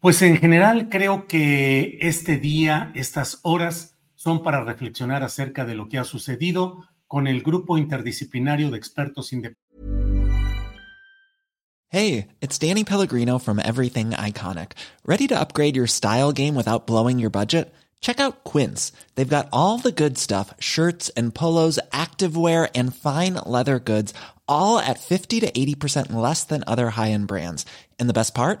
Pues en general creo que este día, estas horas son para reflexionar acerca de lo que ha sucedido con el grupo interdisciplinario de expertos independientes Hey, it's Danny Pellegrino from Everything Iconic. Ready to upgrade your style game without blowing your budget? Check out Quince. They've got all the good stuff shirts and polos, activewear, and fine leather goods, all at 50 to 80% less than other high end brands. And the best part?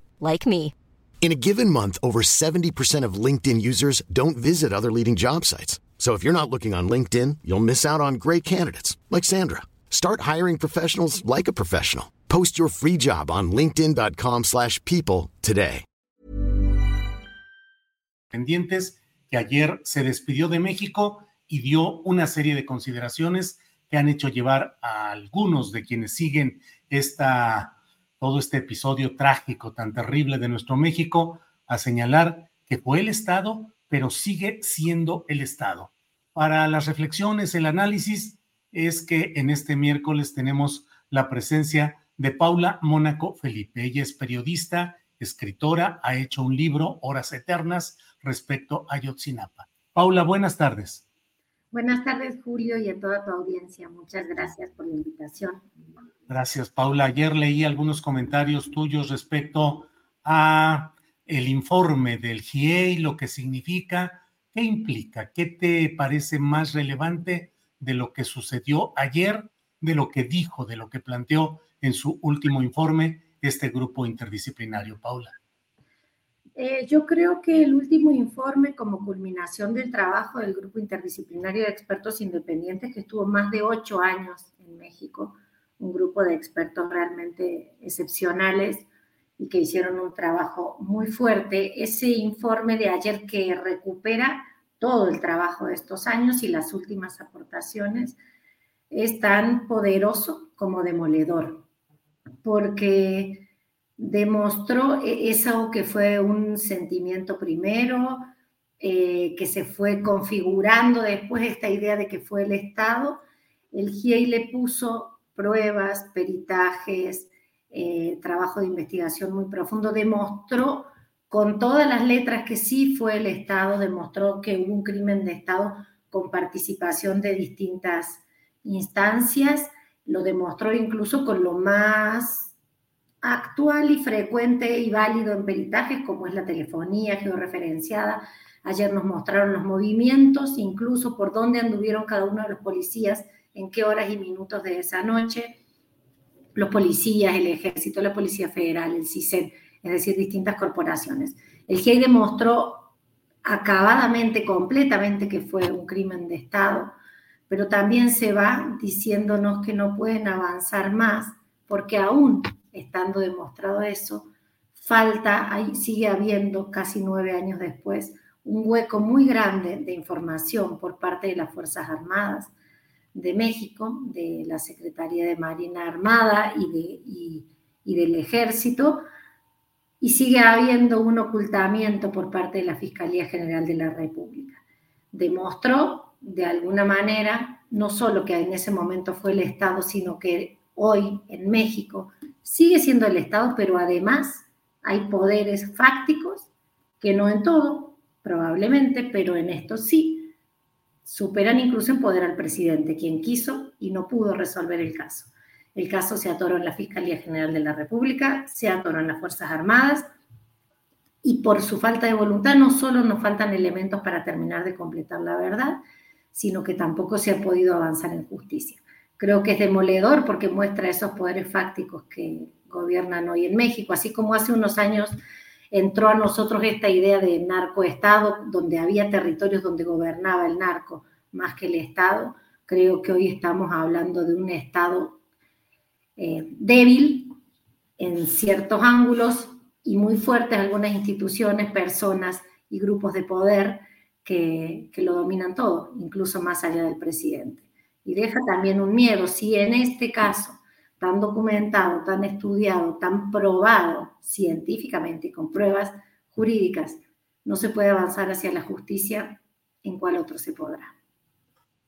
like me. In a given month, over 70% of LinkedIn users don't visit other leading job sites. So if you're not looking on LinkedIn, you'll miss out on great candidates like Sandra. Start hiring professionals like a professional. Post your free job on linkedin.com/people today. pendientes que ayer se despidió de México y dio una serie de consideraciones que han hecho llevar a algunos de quienes siguen esta todo este episodio trágico tan terrible de nuestro México a señalar que fue el Estado, pero sigue siendo el Estado. Para las reflexiones, el análisis es que en este miércoles tenemos la presencia de Paula Mónaco Felipe. Ella es periodista, escritora, ha hecho un libro, Horas Eternas, respecto a Yotzinapa. Paula, buenas tardes. Buenas tardes, Julio, y a toda tu audiencia. Muchas gracias por la invitación. Gracias, Paula. Ayer leí algunos comentarios tuyos respecto a el informe del GIEI, lo que significa, qué implica, qué te parece más relevante de lo que sucedió ayer, de lo que dijo, de lo que planteó en su último informe este grupo interdisciplinario, Paula. Eh, yo creo que el último informe, como culminación del trabajo del Grupo Interdisciplinario de Expertos Independientes, que estuvo más de ocho años en México, un grupo de expertos realmente excepcionales y que hicieron un trabajo muy fuerte, ese informe de ayer que recupera todo el trabajo de estos años y las últimas aportaciones, es tan poderoso como demoledor, porque demostró e-, eso que fue un sentimiento primero, eh, que se fue configurando después esta idea de que fue el Estado. El GIEI le puso pruebas, peritajes, eh, trabajo de investigación muy profundo, demostró con todas las letras que sí fue el Estado, demostró que hubo un crimen de Estado con participación de distintas instancias, lo demostró incluso con lo más actual y frecuente y válido en peritajes, como es la telefonía georreferenciada. Ayer nos mostraron los movimientos, incluso por dónde anduvieron cada uno de los policías, en qué horas y minutos de esa noche. Los policías, el ejército, la Policía Federal, el CISEN, es decir, distintas corporaciones. El GIEI demostró acabadamente, completamente que fue un crimen de Estado, pero también se va diciéndonos que no pueden avanzar más porque aún estando demostrado eso, falta, ahí sigue habiendo casi nueve años después, un hueco muy grande de información por parte de las Fuerzas Armadas de México, de la Secretaría de Marina Armada y, de, y del Ejército, y sigue habiendo un ocultamiento por parte de la Fiscalía General de la República. Demostró de alguna manera no solo que en ese momento fue el Estado, sino que hoy en México sigue siendo el Estado, pero además hay poderes fácticos que no en todo, probablemente, pero en esto sí, superan incluso en poder al presidente, quien quiso y no pudo resolver el caso. El caso se atoró en la Fiscalía General de la República, se atoró en las Fuerzas Armadas y por su falta de voluntad no solo nos faltan elementos para terminar de completar la verdad, sino que tampoco se ha podido avanzar en justicia. Creo que es demoledor porque muestra esos poderes fácticos que gobiernan hoy en México, así como hace unos años entró a nosotros esta idea de narcoestado, donde había territorios donde gobernaba el narco más que el Estado. Creo que hoy estamos hablando de un Estado eh, débil en ciertos ángulos y muy fuerte en algunas instituciones, personas y grupos de poder que, que lo dominan todo, incluso más allá del presidente. Y deja también un miedo, si en este caso tan documentado, tan estudiado, tan probado científicamente y con pruebas jurídicas, no se puede avanzar hacia la justicia, ¿en cuál otro se podrá?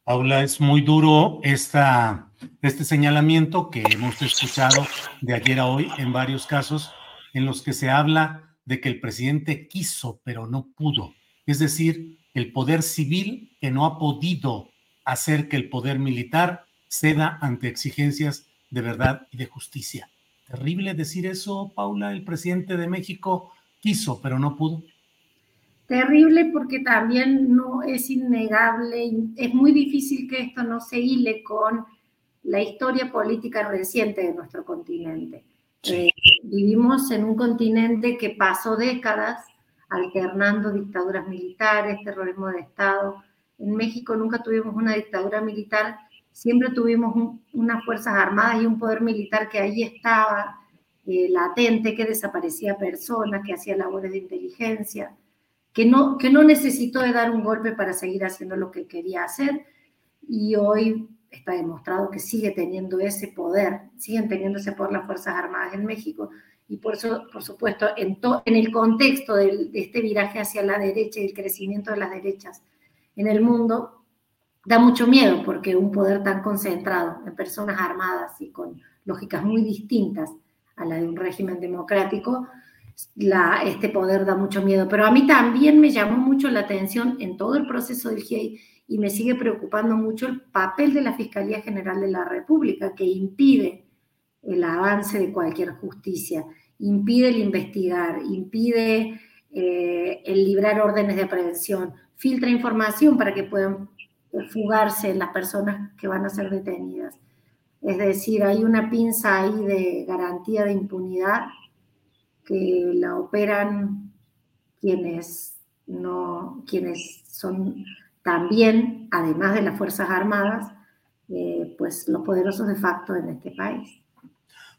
Paula, es muy duro esta, este señalamiento que hemos escuchado de ayer a hoy en varios casos en los que se habla de que el presidente quiso pero no pudo. Es decir, el poder civil que no ha podido hacer que el poder militar ceda ante exigencias de verdad y de justicia. Terrible decir eso, Paula. El presidente de México quiso pero no pudo. Terrible porque también no es innegable, es muy difícil que esto no se hile con la historia política reciente de nuestro continente. Eh, vivimos en un continente que pasó décadas alternando dictaduras militares, terrorismo de Estado. En México nunca tuvimos una dictadura militar, siempre tuvimos unas fuerzas armadas y un poder militar que ahí estaba eh, latente, que desaparecía personas, que hacía labores de inteligencia que no, que no necesitó de dar un golpe para seguir haciendo lo que quería hacer. Y hoy está demostrado que sigue teniendo ese poder, siguen teniendo ese poder las Fuerzas Armadas en México. Y por eso, por supuesto, en, en el contexto de este viraje hacia la derecha y el crecimiento de las derechas en el mundo, da mucho miedo porque un poder tan concentrado en personas armadas y con lógicas muy distintas a la de un régimen democrático, este poder da mucho miedo, pero a mí también me llamó mucho la atención en todo el proceso del GIEI y me sigue preocupando mucho el papel de la Fiscalía General de la República, que impide el avance de cualquier justicia, impide el investigar, impide eh, el librar órdenes de prevención, filtra información para que puedan fugarse las personas que van a ser detenidas. Es decir, hay una pinza ahí de garantía de impunidad que la operan quienes no, quienes son también, además de las Fuerzas Armadas, eh, pues los poderosos de facto en este país.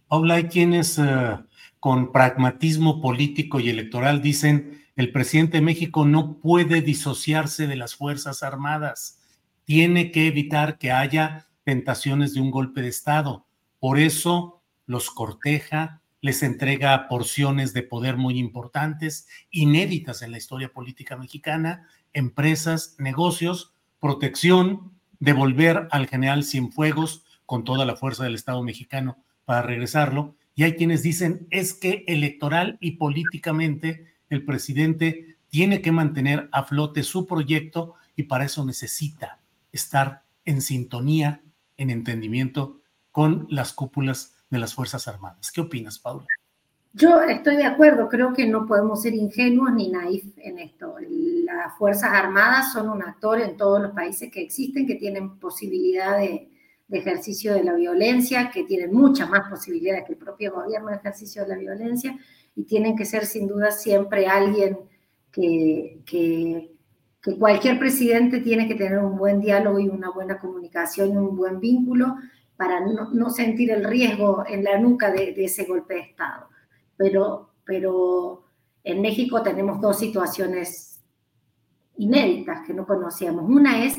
Paula, hay quienes eh, con pragmatismo político y electoral dicen el presidente de México no puede disociarse de las Fuerzas Armadas, tiene que evitar que haya tentaciones de un golpe de Estado. Por eso los corteja, les entrega porciones de poder muy importantes, inéditas en la historia política mexicana, empresas, negocios, protección, devolver al general Cienfuegos con toda la fuerza del Estado mexicano para regresarlo. Y hay quienes dicen es que electoral y políticamente el presidente tiene que mantener a flote su proyecto y para eso necesita estar en sintonía, en entendimiento con las cúpulas de las Fuerzas Armadas. ¿Qué opinas, Paula? Yo estoy de acuerdo, creo que no podemos ser ingenuos ni naif en esto. Las Fuerzas Armadas son un actor en todos los países que existen, que tienen posibilidad de, ejercicio de la violencia, que tienen muchas más posibilidades que el propio gobierno de ejercicio de la violencia, y tienen que ser sin duda siempre alguien que, que, que cualquier presidente tiene que tener un buen diálogo y una buena comunicación y un buen vínculo para no, sentir el riesgo en la nuca de, ese golpe de Estado. Pero pero en México tenemos dos situaciones inéditas que no conocíamos. Una es,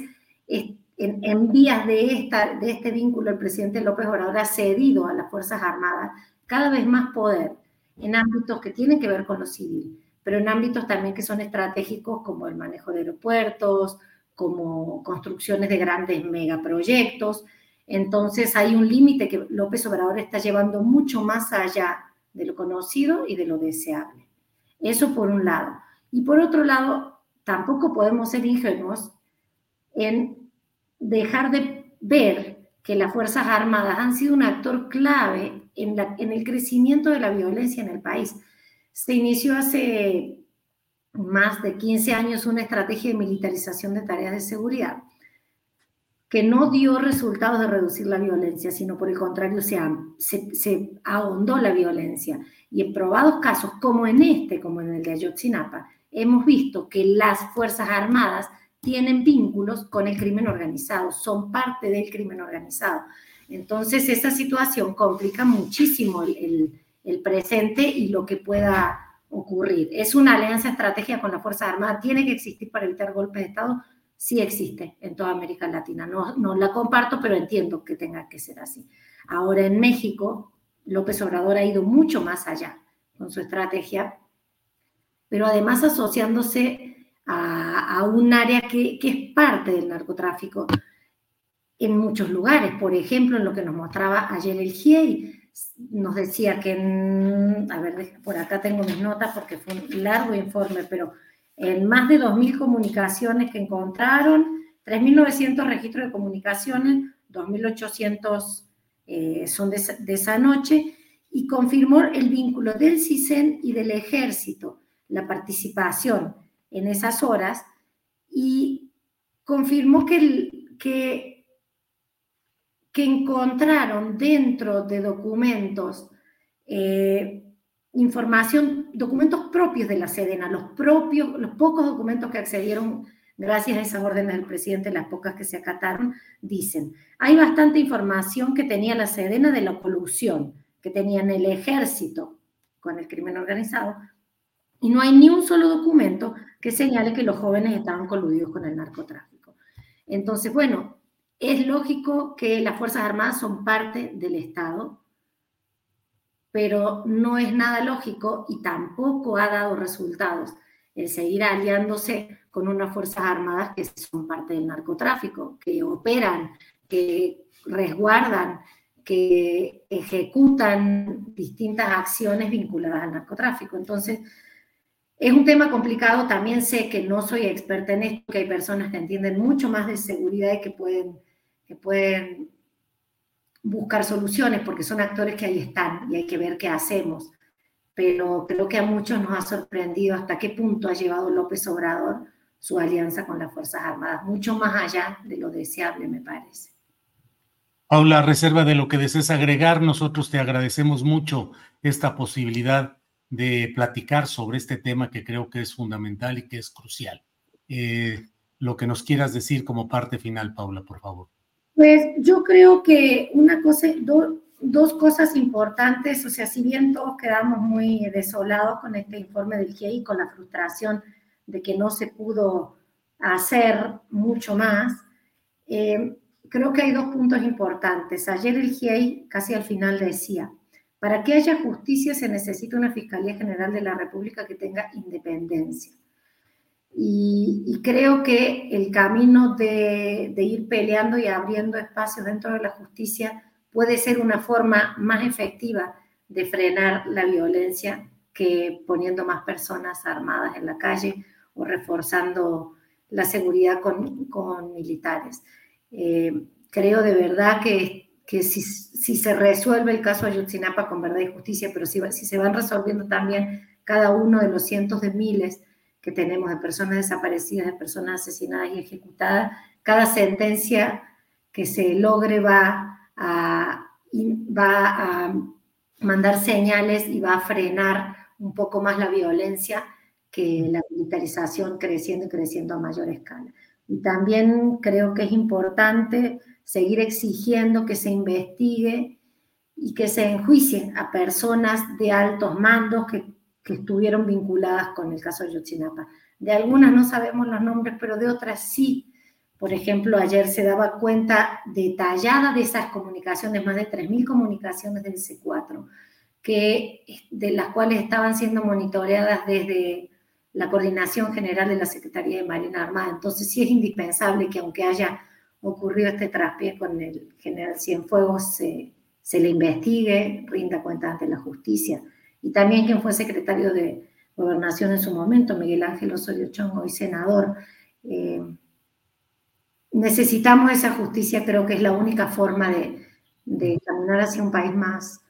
en, vías de, esta, de este vínculo, el presidente López Obrador ha cedido a las Fuerzas Armadas cada vez más poder en ámbitos que tienen que ver con lo civil, pero en ámbitos también que son estratégicos como el manejo de aeropuertos, como construcciones de grandes megaproyectos. Entonces hay un límite que López Obrador está llevando mucho más allá de lo conocido y de lo deseable. Eso por un lado. Y por otro lado, tampoco podemos ser ingenuos en dejar de ver que las Fuerzas Armadas han sido un actor clave en, el crecimiento de la violencia en el país. Se inició hace más de 15 años una estrategia de militarización de tareas de seguridad que no dio resultados de reducir la violencia, sino por el contrario se, se, ahondó la violencia. Y en probados casos, como en este, como en el de Ayotzinapa, hemos visto que las Fuerzas Armadas tienen vínculos con el crimen organizado, son parte del crimen organizado. Entonces, esa situación complica muchísimo el, el presente y lo que pueda ocurrir. ¿Es una alianza estratégica con las Fuerzas Armadas? ¿Tiene que existir para evitar golpes de Estado? Sí existe en toda América Latina. No, no la comparto, pero entiendo que tenga que ser así. Ahora en México, López Obrador ha ido mucho más allá con su estrategia, pero además asociándose a, a un área que, que es parte del narcotráfico en muchos lugares. Por ejemplo, en lo que nos mostraba ayer el GIEI, nos decía que, a ver, por acá tengo mis notas porque fue un largo informe, pero en más de 2.000 comunicaciones que encontraron, 3.900 registros de comunicaciones, 2.800 eh, son de, esa noche, y confirmó el vínculo del CISEN y del ejército, la participación en esas horas, y confirmó que que encontraron dentro de documentos eh, información, documentos propios de la Sedena, los propios, los pocos documentos que accedieron gracias a esas órdenes del presidente, las pocas que se acataron, dicen, hay bastante información que tenía la Sedena de la colusión, que tenían el ejército con el crimen organizado, y no hay ni un solo documento que señale que los jóvenes estaban coludidos con el narcotráfico. Entonces, bueno, es lógico que las Fuerzas Armadas son parte del Estado, pero no es nada lógico y tampoco ha dado resultados el seguir aliándose con unas Fuerzas Armadas que son parte del narcotráfico, que operan, que resguardan, que ejecutan distintas acciones vinculadas al narcotráfico. Entonces, es un tema complicado, también sé que no soy experta en esto, que hay personas que entienden mucho más de seguridad y que pueden que pueden buscar soluciones porque son actores que ahí están y hay que ver qué hacemos. Pero creo que a muchos nos ha sorprendido hasta qué punto ha llevado López Obrador su alianza con las Fuerzas Armadas, mucho más allá de lo deseable, me parece. Paula, reserva de lo que desees agregar, nosotros te agradecemos mucho esta posibilidad de platicar sobre este tema que creo que es fundamental y que es crucial. Eh, lo que nos quieras decir como parte final, Paula, por favor. Pues yo creo que una cosa, dos cosas importantes, o sea, si bien todos quedamos muy desolados con este informe del GIEI, con la frustración de que no se pudo hacer mucho más, eh, creo que hay dos puntos importantes. Ayer el GIEI casi al final decía, para que haya justicia se necesita una Fiscalía General de la República que tenga independencia. Y, creo que el camino de, ir peleando y abriendo espacios dentro de la justicia puede ser una forma más efectiva de frenar la violencia que poniendo más personas armadas en la calle o reforzando la seguridad con, militares. Eh, creo de verdad que, que si, se resuelve el caso Ayotzinapa con verdad y justicia, pero si se van resolviendo también cada uno de los cientos de miles que tenemos de personas desaparecidas, de personas asesinadas y ejecutadas, cada sentencia que se logre va a, va a mandar señales y va a frenar un poco más la violencia que la militarización creciendo y creciendo a mayor escala. Y también creo que es importante seguir exigiendo que se investigue y que se enjuicien a personas de altos mandos que que estuvieron vinculadas con el caso de Yotzinapa. De algunas no sabemos los nombres, pero de otras sí. Por ejemplo, ayer se daba cuenta detallada de esas comunicaciones, más de 3.000 comunicaciones del C4, que, de las cuales estaban siendo monitoreadas desde la Coordinación General de la Secretaría de Marina Armada. Entonces sí es indispensable que aunque haya ocurrido este traspié con el general Cienfuegos, se, se le investigue, rinda cuenta ante la justicia. Y también quien fue secretario de Gobernación en su momento, Miguel Ángel Osorio Chong, hoy senador. Eh, necesitamos esa justicia, creo que es la única forma de, caminar hacia un país más,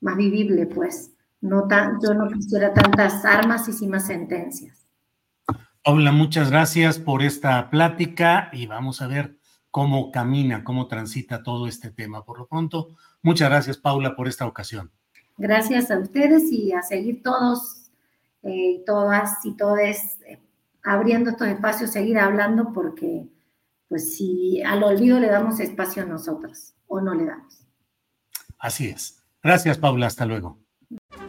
más vivible, pues. No tan, yo no quisiera tantas armas y sin más sentencias. Paula, muchas gracias por esta plática y vamos a ver cómo camina, cómo transita todo este tema. Por lo pronto, muchas gracias, Paula, por esta ocasión. Gracias a ustedes y a seguir todos, eh, todas y todos eh, abriendo estos espacios, seguir hablando, porque pues si al olvido le damos espacio a nosotros o no le damos. Así es. Gracias, Paula. Hasta luego.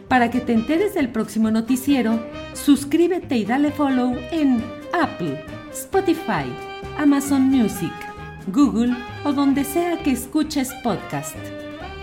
Para que te enteres del próximo noticiero, suscríbete y dale follow en Apple, Spotify, Amazon Music, Google o donde sea que escuches podcast.